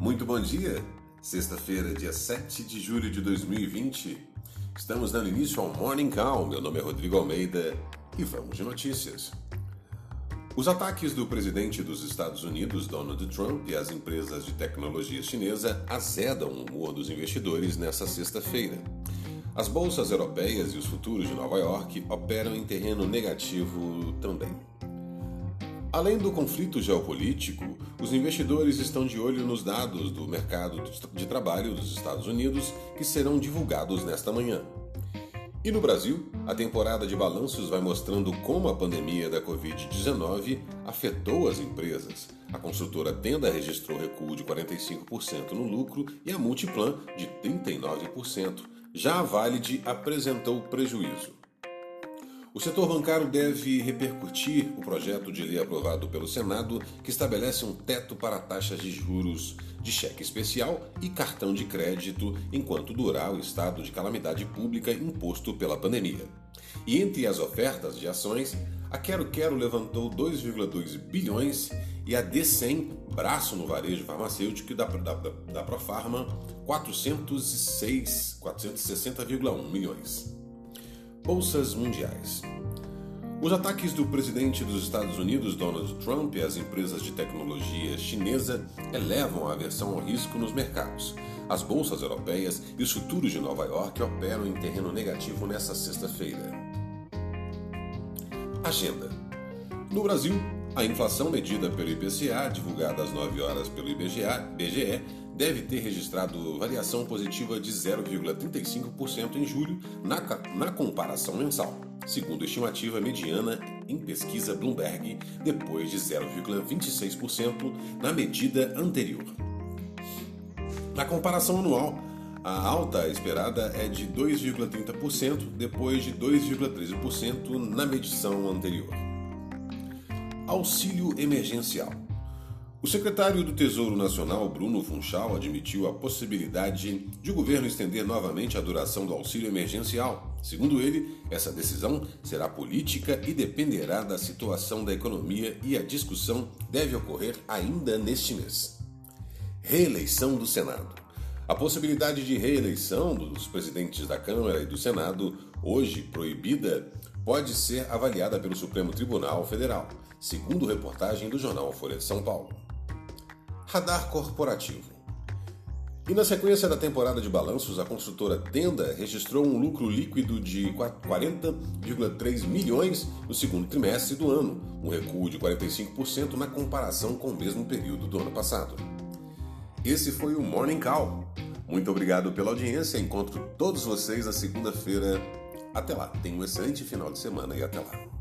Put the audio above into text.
Muito bom dia! Sexta-feira, dia 7 de julho de 2020. Estamos dando início ao Morning Call. Meu nome é Rodrigo Almeida e vamos de notícias. Os ataques do presidente dos Estados Unidos, Donald Trump, e as empresas de tecnologia chinesa azedam o humor dos investidores nesta sexta-feira. As bolsas europeias e os futuros de Nova York operam em terreno negativo também. Além do conflito geopolítico, os investidores estão de olho nos dados do mercado de trabalho dos Estados Unidos que serão divulgados nesta manhã. E no Brasil, a temporada de balanços vai mostrando como a pandemia da Covid-19 afetou as empresas. A construtora Tenda registrou recuo de 45% no lucro e a Multiplan de 39%. Já a Valid apresentou prejuízo. O setor bancário deve repercutir o projeto de lei aprovado pelo Senado que estabelece um teto para taxas de juros de cheque especial e cartão de crédito enquanto durar o estado de calamidade pública imposto pela pandemia. E entre as ofertas de ações, a Quero Quero levantou 2,2 bilhões e a D100, braço no varejo farmacêutico da, da, da Profarma, 406, 460,1 milhões. Bolsas mundiais. Os ataques do presidente dos Estados Unidos, Donald Trump, e as empresas de tecnologia chinesa elevam a aversão ao risco nos mercados. As bolsas europeias e os futuros de Nova York operam em terreno negativo nesta sexta-feira. Agenda. No Brasil, a inflação medida pelo IPCA, divulgada às 9 horas pelo IBGA, BGE, deve ter registrado variação positiva de 0,35% em julho na, na comparação mensal, segundo estimativa mediana em pesquisa Bloomberg, depois de 0,26% na medida anterior. Na comparação anual, a alta esperada é de 2,30%, depois de 2,13% na medição anterior. Auxílio emergencial. O secretário do Tesouro Nacional, Bruno Funchal, admitiu a possibilidade de o governo estender novamente a duração do auxílio emergencial. Segundo ele, essa decisão será política e dependerá da situação da economia e a discussão deve ocorrer ainda neste mês. Reeleição do Senado. A possibilidade de reeleição dos presidentes da Câmara e do Senado, hoje proibida, pode ser avaliada pelo Supremo Tribunal Federal, segundo reportagem do jornal Folha de São Paulo. Radar Corporativo. E na sequência da temporada de balanços, a construtora Tenda registrou um lucro líquido de 40,3 milhões no segundo trimestre do ano, um recuo de 45% na comparação com o mesmo período do ano passado. Esse foi o Morning Call. Muito obrigado pela audiência. Encontro todos vocês na segunda-feira. Até lá. Tenha um excelente final de semana e até lá.